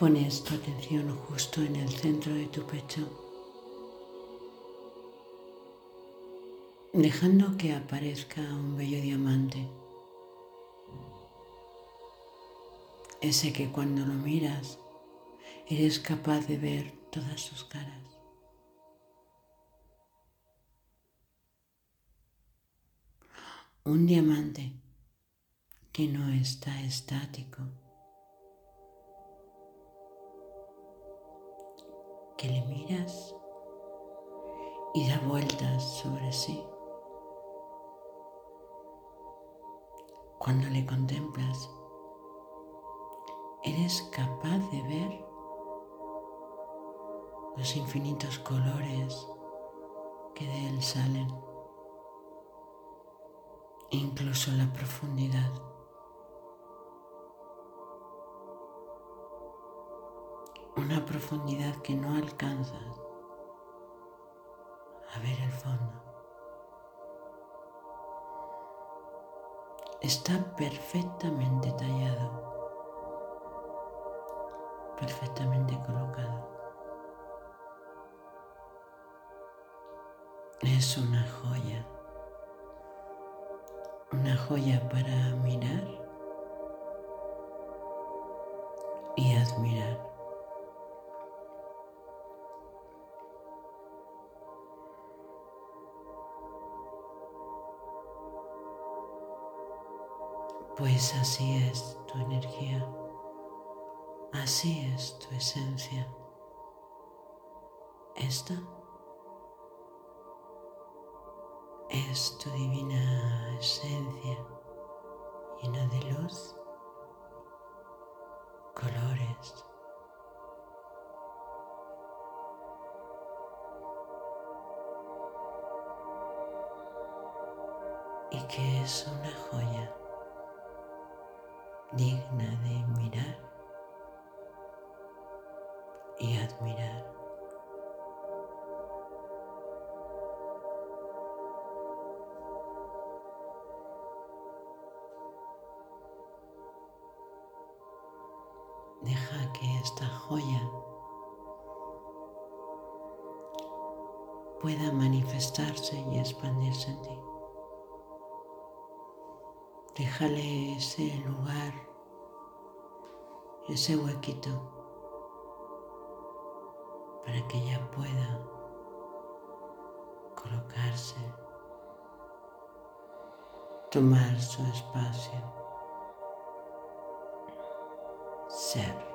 Pones tu atención justo en el centro de tu pecho, dejando que aparezca un bello diamante. Ese que cuando lo miras eres capaz de ver todas sus caras. Un diamante que no está estático, que le miras y da vueltas sobre sí. Cuando le contemplas, eres capaz de ver los infinitos colores que de él salen, incluso la profundidad. Una profundidad que no alcanzas a ver el fondo. Está perfectamente tallado perfectamente colocado. Es una joya, una joya para mirar y admirar. Pues así es tu energía. Así es tu esencia. Esta es tu divina esencia llena de luz, colores. Y que es una joya digna de mirar y admirar. Deja que esta joya pueda manifestarse y expandirse Déjale ese lugar, ese huequito para que ella pueda colocarse, tomar su espacio, ser.